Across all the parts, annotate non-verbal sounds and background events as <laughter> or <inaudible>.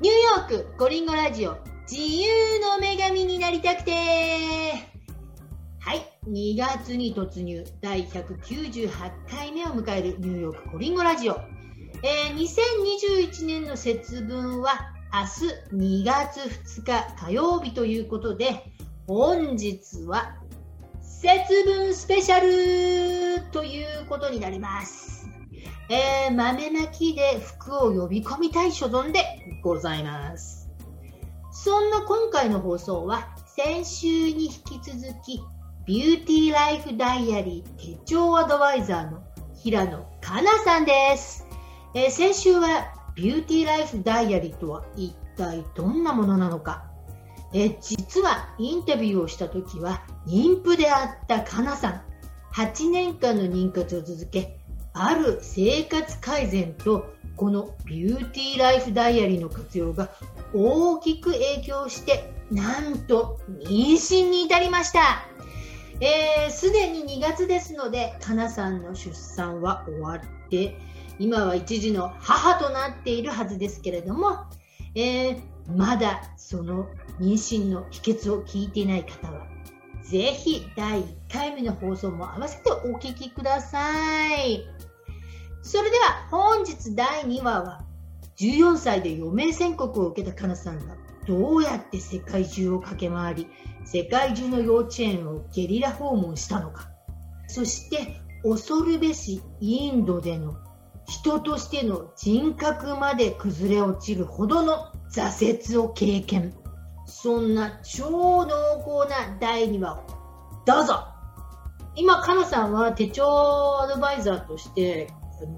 ニューヨークコリンゴラジオ。自由の女神になりたくて。はい。2月に突入。第198回目を迎えるニューヨークコリンゴラジオ、えー、2021年の節分は明日2月2日火曜日ということで本日は節分スペシャルということになります。えー、豆まきで服を呼び込みたい所存でございます。そんな今回の放送は先週に引き続きビューティーライフダイアリー手帳アドバイザーの平野香奈さんです、えー、先週はビューティーライフダイアリーとは一体どんなものなのか、えー、実はインタビューをした時は妊婦であった香奈さん。8年間の妊活を続けある生活改善とこのビューティーライフダイアリーの活用が大きく影響してなんと妊娠に至りましたすで、ー、に2月ですのでかなさんの出産は終わって今は一児の母となっているはずですけれども、えー、まだその妊娠の秘訣を聞いていない方はぜひ第1回目の放送も合わせてお聞きください。それでは本日第2話は14歳で余命宣告を受けたかなさんがどうやって世界中を駆け回り世界中の幼稚園をゲリラ訪問したのか。そして恐るべしインドでの人としての人格まで崩れ落ちるほどの挫折を経験。そんな超濃厚な第2話を。どうぞ。今、かなさんは手帳アドバイザーとして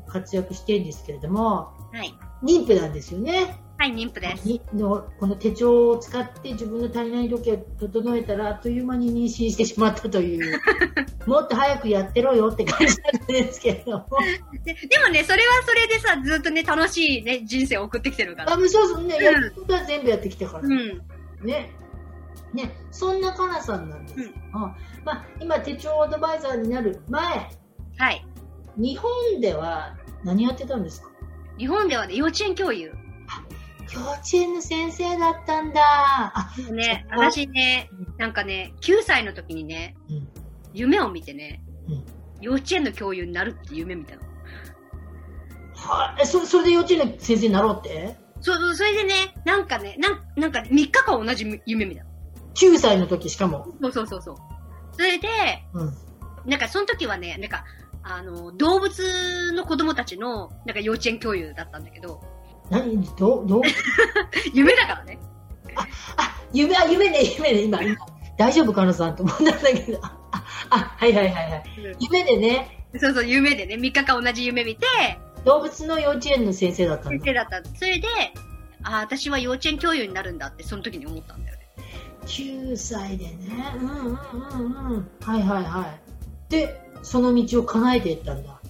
活躍してるんですけれども、はい、妊婦なんですよね。はい、妊婦です。のこの手帳を使って自分の足りない時を整えたら、あっという間に妊娠してしまったという、<laughs> もっと早くやってろよって感じなんですけれどもで。でもね、それはそれでさ、ずっとね、楽しいね、人生を送ってきてるから。あ、そうそうね、うん、やることは全部やってきたから。うん、ね。ね、そんなかなさんなんです。うん、あまあ、今、手帳アドバイザーになる前、はい。日本では何やってたんですか？日本ではね、幼稚園教諭。幼稚園の先生だったんだ。あ、ね、私ね、なんかね、9歳の時にね、うん、夢を見てね、うん、幼稚園の教諭になるって夢見たの。はえ、そそれで幼稚園の先生になろうって？そうそう、それでね、なんかね、なんなんか3日間同じ夢見たの。9歳の時しかも。そうそうそうそう。それで、うん、なんかその時はね、なんか、あの、動物の子供たちの、なんか幼稚園教諭だったんだけど。何？ど、ど <laughs> 夢だからね。あ、あ、夢、あ、夢ね、夢ね、今、今。大丈夫かなさんと思ったんだけど。あ、あはいはいはいはい。夢でね。そうそう、夢でね、3日間同じ夢見て。動物の幼稚園の先生だったんだ。先生だった。それで、あ、私は幼稚園教諭になるんだって、その時に思ったんだよね。9歳でね。うんうんうんうん。はいはいはい。で、その道を叶えていったんだ。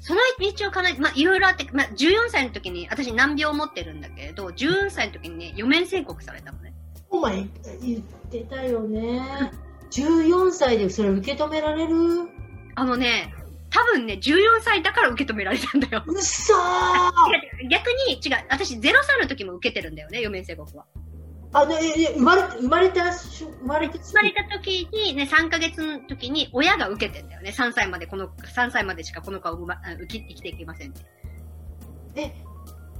その道を叶えて、まあ、いろいろあって、まあ、14歳の時に、私難病を持ってるんだけれど、14歳の時にね、余命宣告されたのね。お前、言ってたよね。14歳でそれ受け止められる？あのね、多分ね、14歳だから受け止められたんだよ。うそー <laughs> 逆に、違う、私0歳の時も受けてるんだよね、余命宣告は。あ、で、生まれ、生まれた、生まれた、生まれた時に、ね、3ヶ月の時に親が受けてんだよね。3歳までこの、3歳までしかこの子は生ま、生き生きていけませんって。え、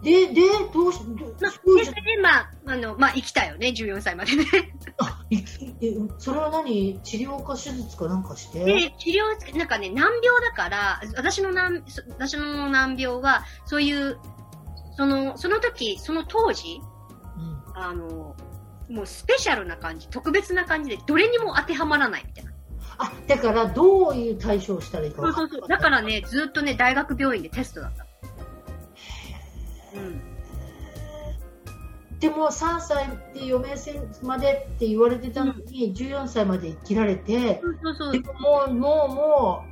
で、で、どうし、どまあ、で、それで、まあ、あの、まあ、生きたよね、14歳までね。<laughs> あ、生き、え、それは何？治療か手術かなんかして？で、治療、なんかね、難病だから、私の難、私の難病は、そういう、その、その時、その当時、あの、もうスペシャルな感じ、特別な感じで、どれにも当てはまらないみたいな。あ、だからどういう対処をしたらいいかそうそうそう。だからね、ずっとね、大学病院でテストだった。うん。でも3歳で余命線までって言われてたのに、うん、14歳まで生きられて、そうそうそうでももう、もう、も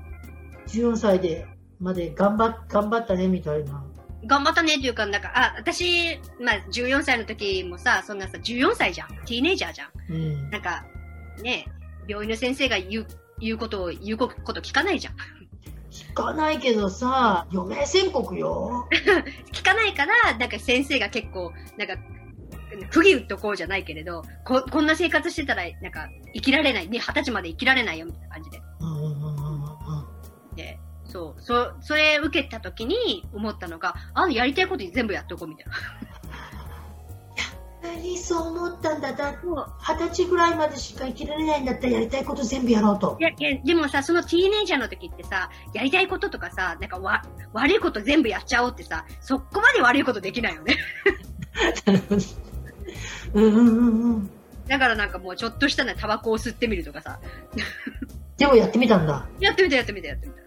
う、14歳でまで頑張頑張ったねみたいな。頑張ったねっていうか、なんか、あ、私、まあ、14歳の時もさ、そんなさ、14歳じゃん。ティーネイジャーじゃん。うん、なんか、ね、病院の先生が言う、言うことを、言うこと聞かないじゃん。聞かないけどさ、余命宣告よ。<laughs> 聞かないから、なんか先生が結構、なんか、釘打っとこうじゃないけれど、こ、こんな生活してたら、なんか、生きられない、ね、二十歳まで生きられないよ、みたいな感じで。で、そう、そ、それ受けた時に思ったのが、あ、やりたいこと全部やっとこう、みたいな。何そう思ったんだだ二十歳ぐらいまでしか生きられないんだったらやりたいこと全部やろうと。いや、いや、でもさ、そのティーネイジャーの時ってさ、やりたいこととかさ、なんかわ、悪いこと全部やっちゃおうってさ、そこまで悪いことできないよね。<laughs> なるほど。うんうんうんうん。だからなんかもうちょっとしたね、タバコを吸ってみるとかさ。でもやってみたんだ。やってみた、やってみた、やってみた。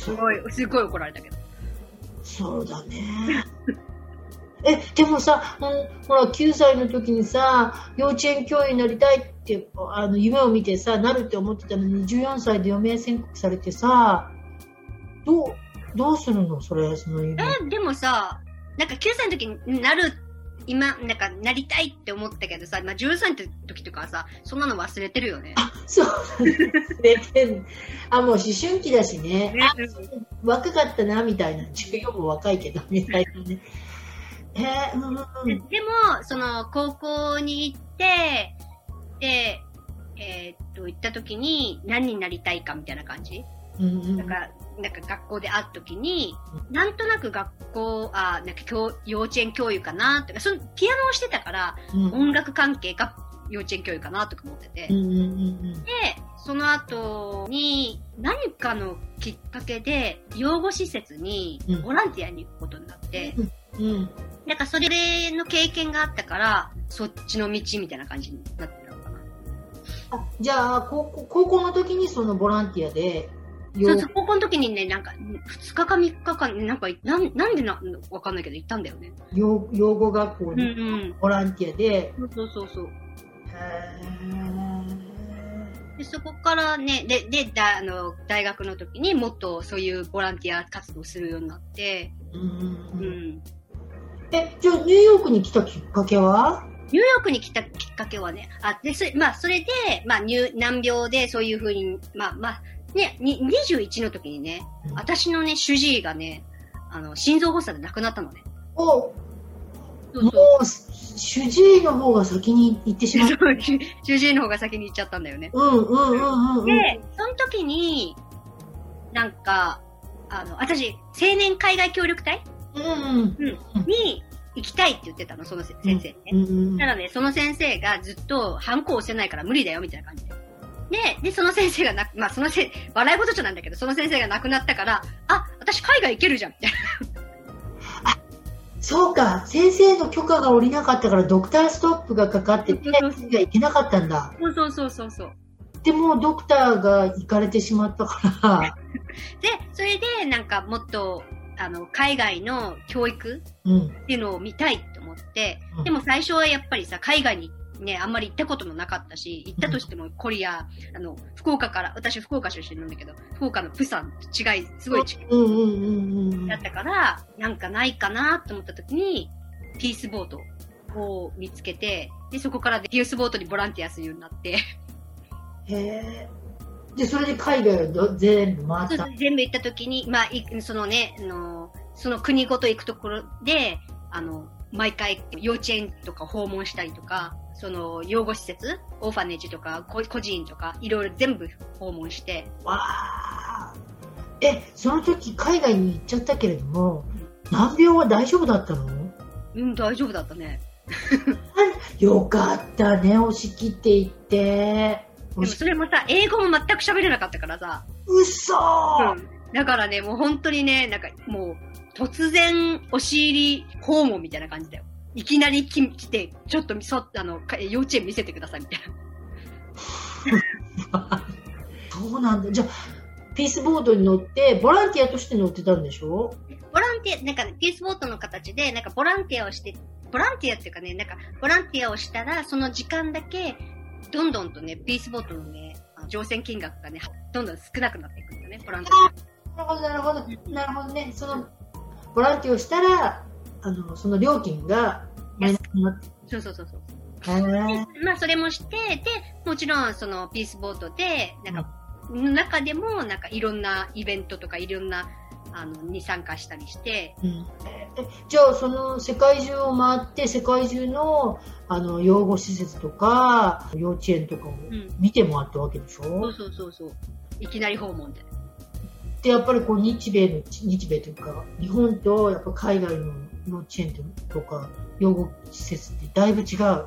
すごい、すごい怒られたけど。そうだね。え、でもさ、うん、ほら、9歳の時にさ、幼稚園教員になりたいって、あの、夢を見てさ、なるって思ってたのに、14歳で余命宣告されてさ、どう、どうするの？それ、その夢。え、でもさ、なんか9歳の時になる、今、なんか、なりたいって思ったけどさ、まあ、13歳の時とかさ、そんなの忘れてるよね。あ、そう。忘れてん。あ、もう思春期だしね。ね若かったな、みたいな。14も若いけど、みたいなね。へうんうん、でも、その、高校に行って、で、えー、っと、行った時に何になりたいかみたいな感じ、うんうん、なんか、なんか学校で会った時に、なんとなく学校、あなんか教幼稚園教諭かなとか、そのピアノをしてたから、うん、音楽関係が幼稚園教諭かなとか思ってて、うんうんうんうん、で、その後に何かのきっかけで養護施設にボランティアに行くことになって、うん、うん。なんかそれの経験があったから、そっちの道みたいな感じになってたのかな。あ、じゃあ、高校高校の時にそのボランティアで、そうそう、高校の時にね、なんか、2日か3日か、なんか、なん、なんでな、わかんないけど行ったんだよね。養養護学校にボランティアで。うんうん、そうそうそう。へで、そこからね、で、で、だ、あの、大学の時にもっとそういうボランティア活動するようになって、うん、うん、え、じゃあニューヨークに来たきっかけは？ニューヨークに来たきっかけはね、あ、で、それ、まあ、それで、まあ、難病でそういうふうに、まあ、まあ、ね、に21の時にね、うん、私のね、主治医がね、あの、心臓発作で亡くなったのね。おそうもう、主治医の方が先に行ってしまった。<laughs> 主治医の方が先に行っちゃったんだよね。うんうんうんうん、で、その時に、なんか、あの、私、青年海外協力隊？うん、に行きたいって言ってたの、その先生ね。うん、ただね、その先生がずっとハンコ押せないから無理だよ、みたいな感じで。で、で、その先生がな、まあ、そのせ、笑い事じゃなんだけど、その先生が亡くなったから、あ、私海外行けるじゃん、みたいな。あ、そうか。先生の許可が下りなかったから、ドクターストップがかかってて、先生が行けなかったんだ。そうそうそうそうそう。でも、ドクターが行かれてしまったから。<laughs> で、それで、なんか、もっと、あの、海外の教育っていうのを見たいと思って、うん、でも最初はやっぱりさ、海外にね、あんまり行ったこともなかったし、行ったとしてもコリア、あの、福岡から、私福岡出身なんだけど、福岡のプサンと違い、すごい違い。だったから、なんかないかなと思った時に、ピースボートを見つけて、で、そこからピースボートにボランティアするようになって。へえ。で、それで海外を全部回った？全部行った時に、まあ、そのね、あの、その国ごと行くところで、あの、毎回幼稚園とか訪問したりとか、その養護施設、オーファネージとか、個人とか、いろいろ全部訪問して。わあ。え、その時海外に行っちゃったけれども、難病は大丈夫だったの？うん、大丈夫だったね。よかったね、押し切っていって。でもそれもさ、英語も全く喋れなかったからさ。うそー、うん、だからね、もう本当にね、なんかもう、突然、押し入り訪問みたいな感じだよ。いきなり来て、ちょっとみそ、あの、幼稚園見せてくださいみたいな。<laughs> そうなんだ。じゃあ、ピースボードに乗って、ボランティアとして乗ってたんでしょボランティア、なんか、ね、ピースボートの形で、なんかボランティアをして、ボランティアっていうかね、なんか、ボランティアをしたら、その時間だけ、どんどんとね、ピースボートのね、乗船金額がね、どんどん少なくなっていくんだよね、ボランティア。なるほど、なるほど。なるほどね。その、ボランティアをしたら、あの、その料金がマイナスになってそうそうそうそう。まあ、それもして、で、もちろん、その、ピースボートで、なんか、うん、中でも、なんか、いろんなイベントとか、いろんな、あの、に参加したりして。うん、じゃあ、その世界中を回って、世界中の、あの、養護施設とか、幼稚園とかを見て回ったわけでしょ、うん、そうそうそうそう。いきなり訪問で。で、やっぱりこう、日米の、日米というか、日本と、やっぱ海外の幼稚園とか、養護施設ってだいぶ違う。や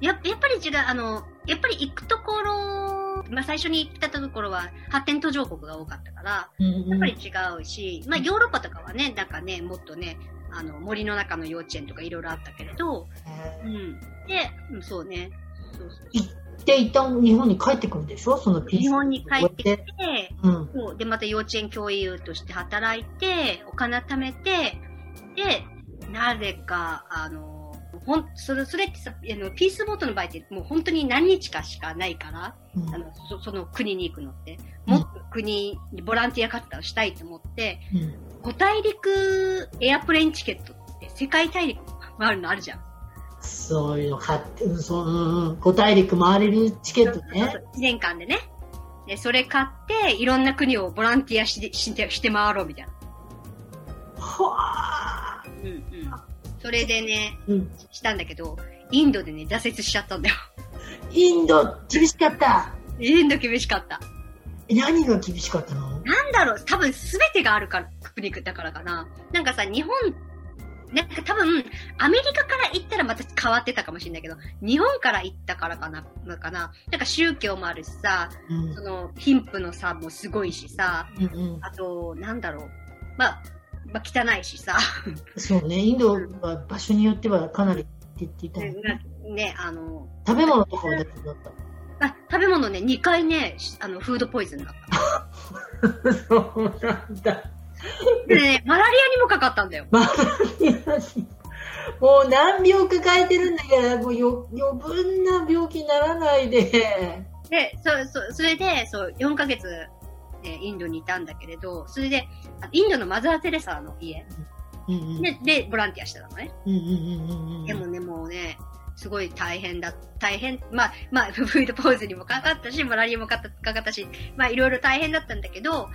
やっぱり違う。あの、やっぱり行くところまあ、最初に行ったところは発展途上国が多かったから、うんうん、やっぱり違うし、まあ、ヨーロッパとかはね、なんかね、もっとね、あの、森の中の幼稚園とかいろいろあったけれど、うん。で、うん、そうね。行って一旦日本に帰ってくるでしょ？その。日本に帰ってきて、うん、そうで、また幼稚園教諭として働いて、お金貯めて、で、なぜか、あの、ほん、それ、それってさ、あの、ピースボートの場合ってもう本当に何日かしかないから、うん、あのそ、その国に行くのって、もっと国にボランティア活動をしたいと思って、うん、5大陸エアプレインチケットって世界大陸回るのあるじゃん。そういうの買って、うん、そう、うん、5大陸回れるチケットね。そうそう1年間でね。で、それ買って、いろんな国をボランティアして、して、して回ろうみたいな。はあ。うんうん。それでね、うん、したんだけど、インドでね、挫折しちゃったんだよ。インド、厳しかった。インド厳しかった。何が厳しかったの？なんだろう、多分全てがあるから、国だからかな。なんかさ、日本、なんか多分、アメリカから行ったらまた変わってたかもしれないけど、日本から行ったからかな、のかな。なんか宗教もあるしさ、うん、その、貧富の差もすごいしさ、うんうん、あと、なんだろう。まあ、まあ、汚いしさ。そうね、インドは場所によってはかなりって言っていた、ね、ね、あの、食べ物とかはだった？あ食べ物ね、2回ね、あの、フードポイズンだった。<laughs> そうなんだ。で <laughs> ね、マラリアにもかかったんだよ。マラリアに。<laughs> もう難病抱えてるんだから、もうよ余分な病気にならないで。で、そ、そ、それで、そう、4ヶ月えインドにいたんだけれど、それで、インドのマザー・テレサの家、うんうん、でで、ボランティアしてたのね。でもね、もうね、すごい大変だ、大変、まあ、まあ、<laughs> フードポーズにもかかったし、マラリアもかかったし、まあ、いろいろ大変だったんだけど、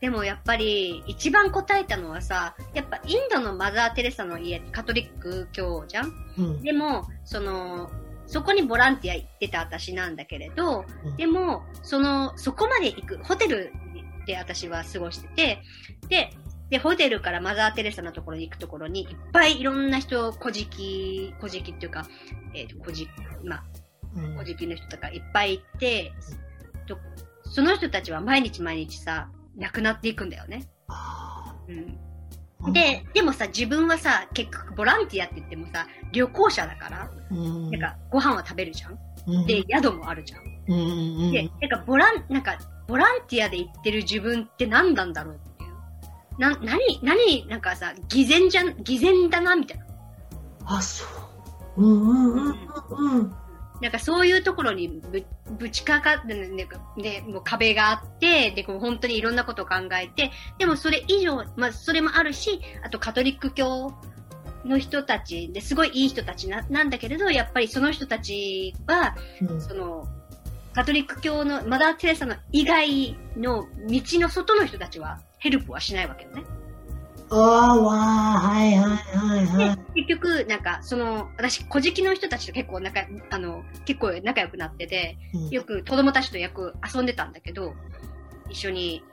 でもやっぱり、一番答えたのはさ、やっぱインドのマザー・テレサの家ってカトリック教じゃん、うん、でも、その、そこにボランティア行ってた私なんだけれど、うん、でも、その、そこまで行く、ホテルで私は過ごしてて、で、で、ホテルからマザー・テレサのところに行くところに、いっぱいいろんな人、小じき、小じきっていうか、えっ、ー、と、小じ、まあ、小じきの人とかいっぱいいて、とその人たちは毎日毎日さ、亡くなっていくんだよね。うん。で、でもさ、自分はさ、結局ボランティアって言ってもさ、旅行者だから、うん、なんかご飯は食べるじゃん、うん、で、宿もあるじゃん。うん、で、なんかボラン、なんか、ボランティアで行ってる自分って何なんだろうっていう。な、何、何、なんかさ、偽善じゃん、偽善だな、みたいな。あ、そう。うんうんうんうん。なんかそういうところにぶぶちかかって、ね、ね、もう壁があって、で、こう本当にいろんなことを考えて、でもそれ以上、まあそれもあるし、あとカトリック教の人たちですごいいい人たちななんだけれど、やっぱりその人たちは、うん、その、カトリック教のマダー・テレサの以外の道の外の人たちはヘルプはしないわけよね。ああ、わあ、はいはいはいはい。結局、なんか、その、私、小じきの人たちと結構仲、あの、結構仲良くなってて、うん、よく子供たちとよく遊んでたんだけど、一緒に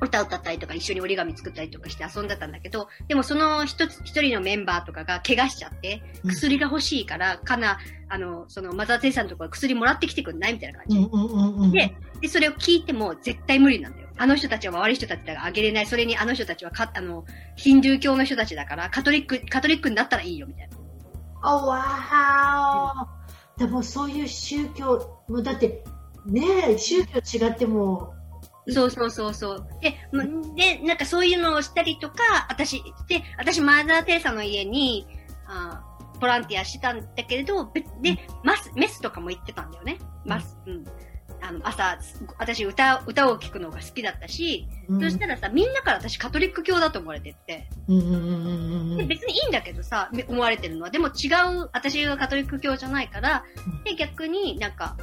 歌歌ったりとか一緒に折り紙作ったりとかして遊んでたんだけど、でもその一つ、一人のメンバーとかが怪我しちゃって、薬が欲しいから、かな、あの、そのマザー・テレサのところ薬もらってきてくんないみたいな感じ。で、で、それを聞いても絶対無理なんだよ。あの人たちは悪い人たちだからあげれない。それにあの人たちはか、あの、ヒンドゥー教の人たちだから、カトリック、カトリックになったらいいよ、みたいな。あ、わー、でもそういう宗教、もうだって、ねえ、宗教違っても、そうそうそうそう。で、で、なんかそういうのをしたりとか、私、で、私、マザー・テレサの家に、あボランティアしてたんだけれど、で、マス、メスとかも行ってたんだよね。マス、うん。あの、朝、私歌、歌を聴くのが好きだったし、うん、そしたらさ、みんなから私カトリック教だと思われてって、で別にいいんだけどさ、思われてるのは、でも違う、私がカトリック教じゃないから、で、逆になんか、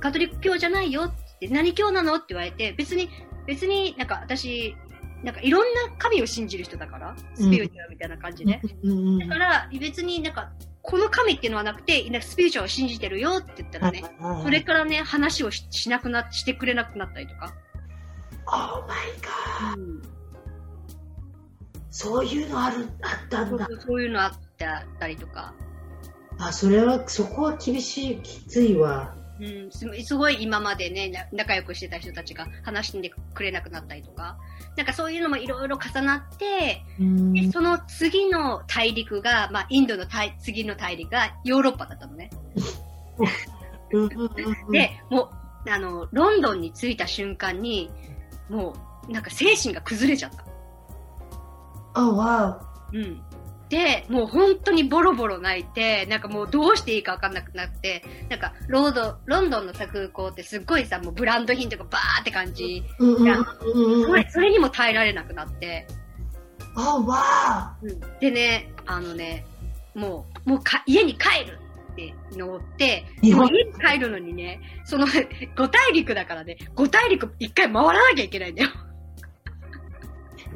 カトリック教じゃないよって、何教なのって言われて、別に、別になんか私、なんかいろんな神を信じる人だから、スピリチュアルみたいな感じで。うんうんだから、別になんか、この神っていうのはなくて、なんかスピリチュアルを信じてるよって言ったらね、はいそれからね、話をししなくな、してくれなくなったりとか。Oh my god うんそういうのあるあったんだそうそういうのあったりとか。あそれはそこは厳しいきついわうん、すすごい今までね、な仲良くしてた人たちが話してくれなくなったりとか。なんかそういうのもいろいろ重なって、うんでその次の大陸が、まあ、インドの大次の大陸がヨーロッパだったのね。で、もう、あの、ロンドンに着いた瞬間に、もう、なんか精神が崩れちゃった。あわうん。で、もう本当にボロボロ泣いて、なんかもうどうしていいかわかんなくなって、なんかロード、ロンドンのさ空港ってすっごいさ、もうブランド品とかバーって感じ。うんうんうんうんそれ、それにも耐えられなくなって。あわでね、あのね、もう、もうか家に帰るって乗って、もう家に帰るのにね、その、<laughs> 五大陸だからね、五大陸一回回らなきゃいけないんだよ。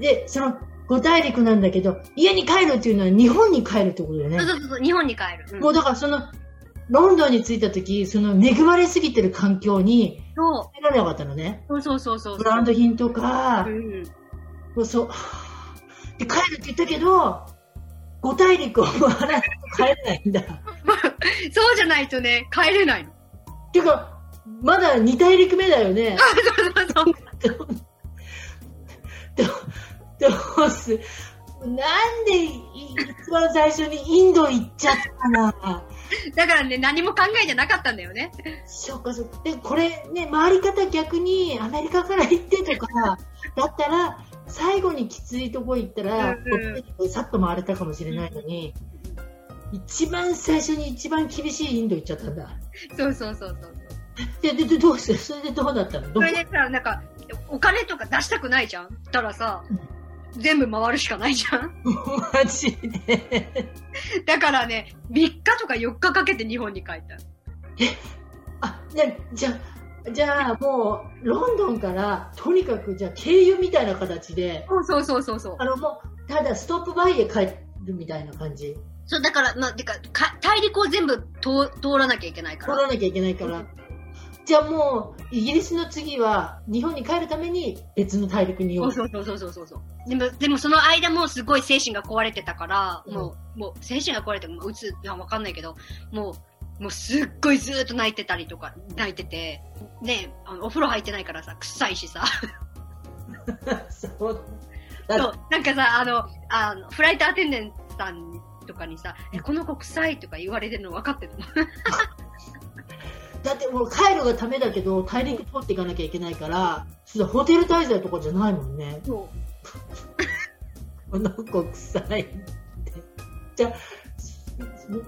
でその五大陸なんだけど家に帰るっていうのは日本に帰るってことだよねそうそうそう、日本に帰る。うんもうだからそのロンドンに着いた時その恵まれすぎてる環境にそ入らなかったのねうそうそうそうそう。ブランド品とかう、ん。もうそうで帰るって言ったけど五大陸を回らないと帰れないんだ <laughs> そうじゃないとね、帰れないの。っていうかまだ二大陸目だよねそうそうそう。<laughs> どどうすなんで一番最初にインド行っちゃったかなだからね、何も考えてなかったんだよね。そうかそうか。でこれね回り方逆にアメリカから行ってとかだったら最後にきついとこ行ったら、うんさっと回れたかもしれないのに、一番最初に一番厳しいインド行っちゃったんだ。そうそうそうそう。でででどうして？それでどうだったの？それでさ、なんか、お金とか出したくないじゃん？たらさ、全部回るしかないじゃんマジでだからね、3日とか4日かけて日本に帰った。あじゃじゃじゃあもうロンドンからとにかくじゃあ経由みたいな形でそうそうそうそうそうあ。のもうただストップバイへ帰るみたいな感じそう、だから、まあ、てか、か大陸を全部通通らなきゃいけないから。取らなきゃいけないから、じゃあもうイギリスの次は日本に帰るために別の大陸にそ行う。そうそうそうそうそう。でも、でもその間もすごい精神が壊れてたから、うん。もう、もう精神が壊れてもううつ、いやわかんないけど、もう、もうすっごいずーっと泣いてたりとか、泣いてて、ね、あのお風呂入ってないからさ、臭いしさ。そう。だ <laughs> そう、なんかさ、あの、あの、フライトアテンデントさんとかにさ、え、この子臭いとか言われてるの分かってるの？<laughs> だってもう帰るがためだけど大陸通っていかなきゃいけないからそうホテル滞在とかじゃないもんねそう。<laughs> この子臭いってじゃあ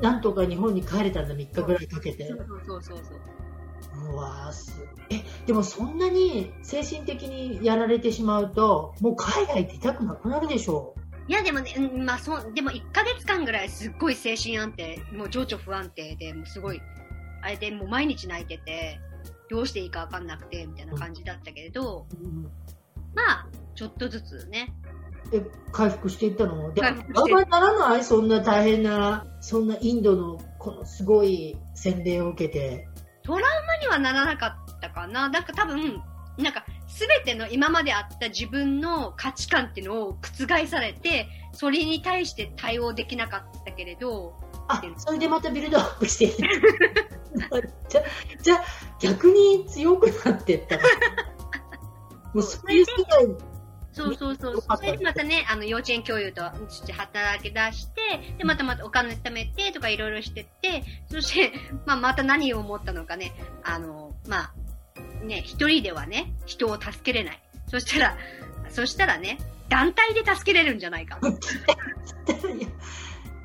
なんとか日本に帰れたんだ3日ぐらいかけてそうそうそうそう。うわーすえでもそんなに精神的にやられてしまうともう海外って痛くなくなるでしょいや、でもね、うんまあ、そう、でも1ヶ月間ぐらいすっごい精神安定、もう情緒不安定で、もうすごい、あれでもう毎日泣いてて、どうしていいかわかんなくて、みたいな感じだったけれど、う、うんまあ、ちょっとずつね。え回復していったの？であんまりならないそんな大変なそんなインドのこのすごい洗礼を受けてトラウマにはならなかったかな。なんか多分、なんか、すべての今まであった自分の価値観っていうのを覆されて、それに対して対応できなかったけれど、あそれでまたビルドアップして <laughs> じゃじゃあ逆に強くなってったの <laughs> もうそういう世界そうそうそう。それでまたね、あの、幼稚園教諭として働き出して、で、またまたお金貯めてとかいろいろしてって、そして、<laughs> まあ、また何を思ったのかね、あの、まあ、ね、一人ではね、人を助けれない。そしたら、そしたらね、団体で助けれるんじゃないか。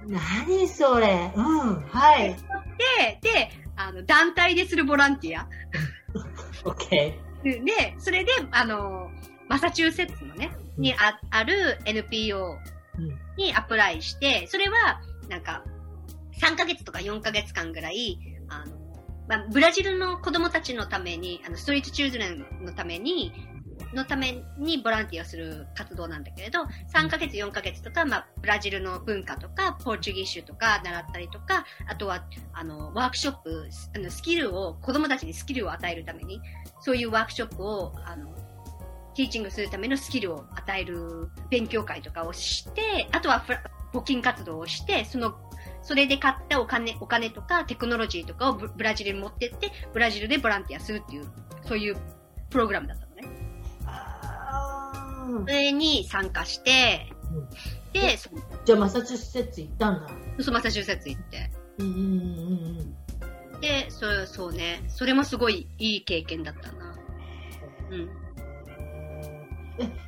何それ。うんはい。で、で、あの、団体でするボランティア。<laughs> OK で、それで、あの、マサチューセッツのね、にあある NPO うん。にアプライして、それは、なんか、3ヶ月とか4ヶ月間ぐらい、あの、まあ、ブラジルの子供たちのために、あの、ストリートチューズレンのために、のためにボランティアする活動なんだけれど、3ヶ月、4ヶ月とか、まあ、ブラジルの文化とか、ポーチュギッシュとか習ったりとか、あとは、あの、ワークショップ、あの、スキルを、子供たちにスキルを与えるために、そういうワークショップを、あの、ティーチングするためのスキルを与える勉強会とかをして、あとは募金活動をして、そのそれで買ったお金、お金とかテクノロジーとかをブラジルに持ってって、ブラジルでボランティアするっていう、そういうプログラムだった。それに参加して、うん、で、じゃあマサチューセッツ行ったんだ。そう、マサチューセッツ行って。うんうんうんうん。で、そう、そうね。それもすごいいい経験だったな。うん。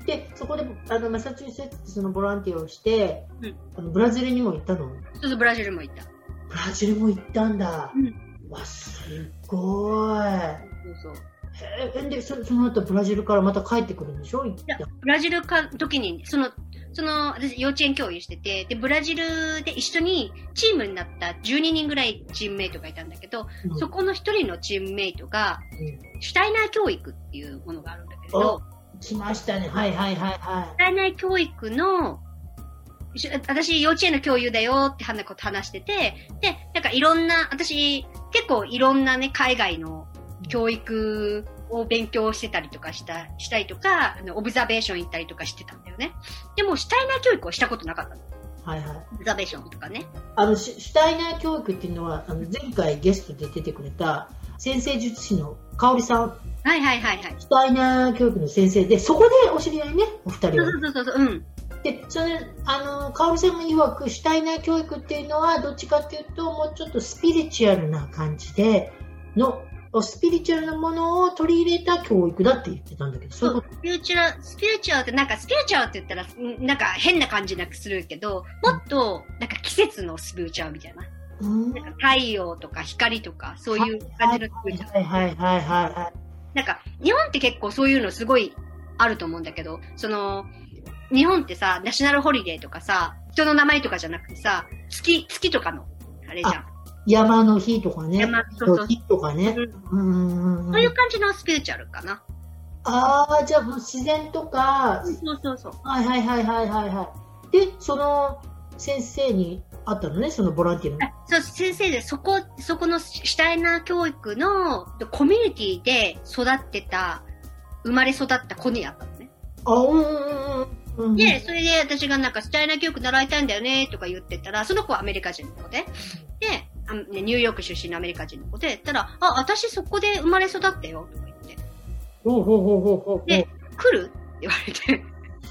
で、そこであのマサチューセッツのボランティアをして、うん、あのブラジルにも行ったの？そうそう、ブラジルも行った。ブラジルも行ったんだ。うん、わ、すごい。そうそう。え、で、そその後ブラジルからまた帰ってくるんでしょ？いや、ブラジルか、時に、その、その、私、幼稚園教諭してて、で、ブラジルで一緒にチームになった12人ぐらいチームメイトがいたんだけど、うん、そこの一人のチームメイトが、うん、シュタイナー教育っていうものがあるんだけど、来ましたね。はいはいはいはい。体内教育の、私幼稚園の教諭だよって話してて、で、なんかいろんな、私結構いろんなね、海外の教育を勉強してたりとかした、したりとか、あの、オブザベーション行ったりとかしてたんだよね。でも、シュタイナー教育をしたことなかったの。はいはい。オブザベーションとかね。あの、シュタイナー教育っていうのは、あの、前回ゲストで出てくれた、先生術師の香織さんはいはいはいはい。スタイナー教育の先生で、そこでお知り合いね、お二人は。そうそうそうそう、うん。で、それ、あの、かおりさんが曰く、シュタイナー教育っていうのは、どっちかっていうと、もうちょっとスピリチュアルな感じで、の、スピリチュアルなものを取り入れた教育だって言ってたんだけど、そうスピリチュアル、スピリチュアルって、なんかスピリチュアルって言ったら、なんか変な感じなくするけど、もっと、なんか季節のスピリチュアルみたいな。うん、なんか太陽とか光とか、そういう感じのスピリチュアル。はいはいはいはい、はい。なんか、日本って結構そういうのすごいあると思うんだけど、その、日本ってさ、ナショナルホリデーとかさ、人の名前とかじゃなくてさ、月、月とかの、あれじゃん。山の日とかね。山そうそう日とかね。うん。そういう感じのスピリチュアルかな。ああ、じゃあ自然とか。そうそうそう。はいはいはいはいはいはい。で、その先生にあったのね、そのボランティアの。そう、先生で、そこ、そこのシュタイナー教育のコミュニティで育ってた、生まれ育った子にあったのね。あ、うんうんうん。で、それで私がなんかスタイナー教育習いたいんだよねとか言ってたら、その子はアメリカ人の子で。で、あニューヨーク出身のアメリカ人の子で、たら、あ、私そこで生まれ育ったよとか言って。ほうほうほうほうほう。で、来る？って言われて。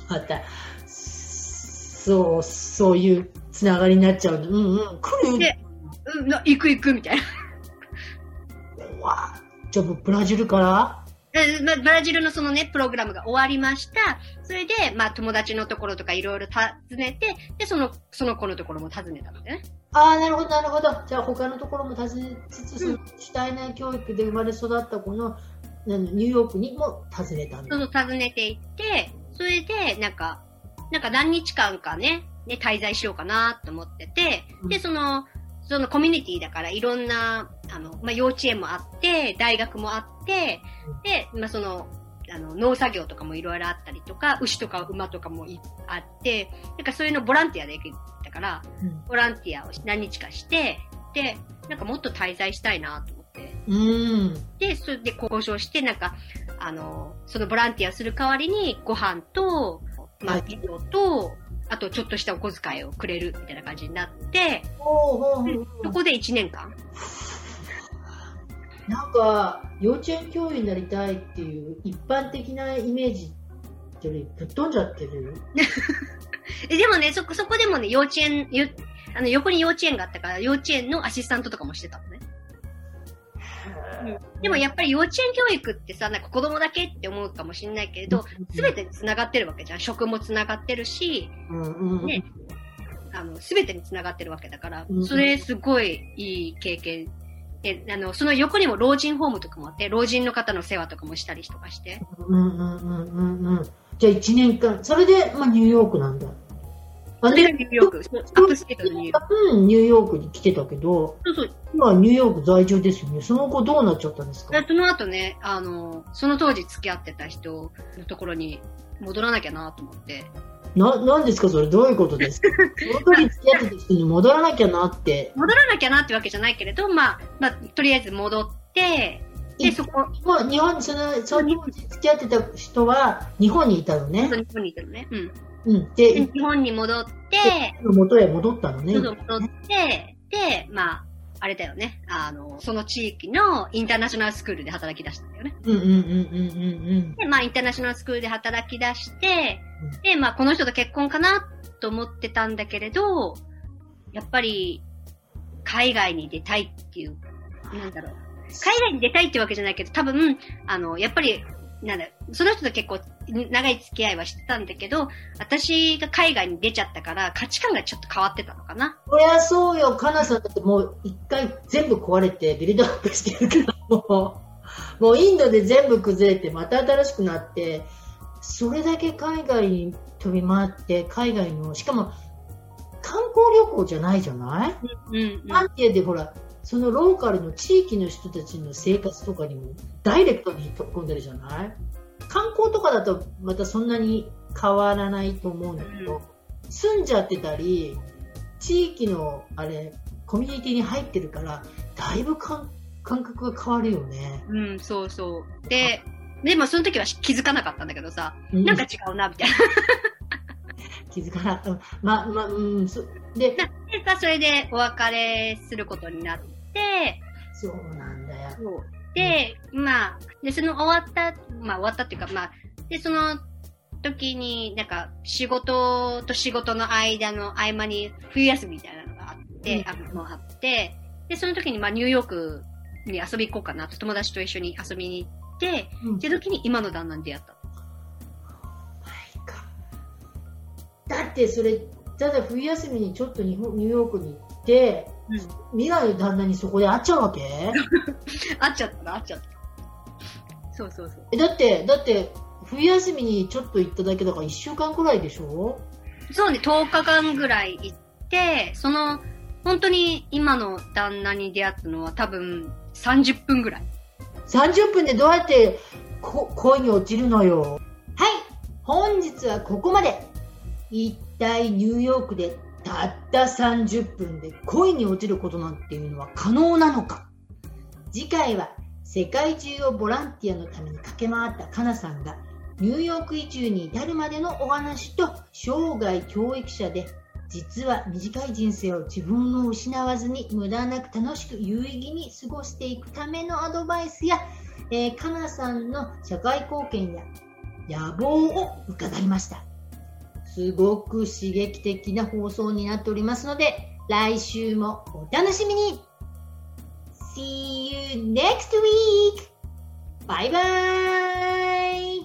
また、そう、そういうつながりになっちゃう。うんうん。来る？で、うん、行く行くみたいな。わじゃあブラジルから？ブラジルのそのね、プログラムが終わりました。それで、まあ友達のところとかいろいろ訪ねて、で、その、その子のところも訪ねたのでね。ああ、なるほど、なるほど。じゃあ他のところも訪ねつつ、うん、主体内教育で生まれ育った子の、ニューヨークにも訪ねたそう、訪ねていって、それで、なんか、なんか何日間かね、ね、滞在しようかなと思ってて、で、その、そのコミュニティだからいろんな、あの、まあ、幼稚園もあって、大学もあって、で、まあ、その、あの、農作業とかもいろいろあったりとか、牛とか馬とかもあって、なんかそういうのボランティアできたから、うん、ボランティアを何日かして、で、なんかもっと滞在したいなと思って。うん、で、それで交渉して、なんか、あの、そのボランティアする代わりにご飯と、まあ、ビデオと、あとちょっとしたお小遣いをくれるみたいな感じになって、そこで1年間。なんか、幼稚園教諭になりたいっていう一般的なイメージよりぶっ飛んじゃってる <laughs> でもね、そこ、そこでもね、幼稚園、あの、横に幼稚園があったから、幼稚園のアシスタントとかもしてたのね。でもやっぱり幼稚園教育ってさ、なんか子供だけって思うかもしれないけれど、すべてに繋がってるわけじゃん。食も繋がってるし、ね、あの、すべてに繋がってるわけだから、それすごいいい経験。で、あの、その横にも老人ホームとかもあって、老人の方の世話とかもしたりとかして。うんうんうんうんうん。じゃあ1年間、それで、まあニューヨークなんだ。あれニューヨーク、アップステートのニューヨーク。うん、ニューヨークに来てたけど、そうそう。今ニューヨーク在住ですよね。その後どうなっちゃったんですか？その後ね、あの、その当時付き合ってた人のところに戻らなきゃなと思って。な、なんですか？それどういうことですか？<laughs> その時付き合ってた人に戻らなきゃなって。<laughs> 戻らなきゃなってわけじゃないけれど、まあ、まあ、とりあえず戻って、で、そこ？もう日本、その、その付き合ってた人は日本にいたのね。日本にいたのね。うん。うん。で、日本に戻って、元へ戻ったのね。戻って、で、まあ、あれだよね。あの、その地域のインターナショナルスクールで働き出したんだよね。うんうんうんうんうんうん。で、まあ、インターナショナルスクールで働き出して、うん、で、まあ、この人と結婚かなと思ってたんだけれど、やっぱり、海外に出たいっていう、なんだろう。海外に出たいってわけじゃないけど、多分、あの、やっぱり、なんだ、その人と結構長い付き合いはしてたんだけど、私が海外に出ちゃったから価値観がちょっと変わってたのかな。そりゃそうよ。かなさんだってもう一回全部壊れてビルドアップしてるから、<laughs> もう、もうインドで全部崩れてまた新しくなって、それだけ海外に飛び回って、海外の、しかも観光旅行じゃないじゃない、うんうん、なんてでほら、そのローカルの地域の人たちの生活とかにもダイレクトに飛び込んでるじゃない？観光とかだとまたそんなに変わらないと思うんだけど、うん、住んじゃってたり地域のあれコミュニティに入ってるからだいぶ感覚が変わるよね。うん、そうそう。で、でもその時は気づかなかったんだけどさ、うん、なんか違うなみたいな。<laughs> 気づかなかった。ま、ま、うん、そで、それでお別れすることになっそうなんだよ。で、うん、まあ、で、その終わった、まあ終わったっていうか、まあ、で、その時に、なんか、仕事と仕事の間の合間に冬休みみたいなのがあって、うん、あもあって、で、その時に、まあ、ニューヨークに遊び行こうかなと、友達と一緒に遊びに行って、うん、って時に今の旦那に出会った。だってそれ、ただ冬休みにちょっと日本ニューヨークに行って、未来の旦那にそこで会っちゃうわけ？<laughs> 会っちゃった会っちゃった。そうそうそう。え、だって、だって、冬休みにちょっと行っただけだから1週間くらいでしょ？そうね、10日間ぐらい行って、その、本当に今の旦那に出会ったのは多分30分ぐらい。30分でどうやってこ恋に落ちるのよ？はい、本日はここまで。一体ニューヨークでたった30分で恋に落ちることなんていうのは可能なのか？次回は世界中をボランティアのために駆け回ったかなさんがニューヨーク移住に至るまでのお話と生涯教育者で実は短い人生を自分を失わずに無駄なく楽しく有意義に過ごしていくためのアドバイスや、えー、かなさんの社会貢献や野望を伺いました。すごく刺激的な放送になっておりますので、来週もお楽しみに !See you next week! バイバイ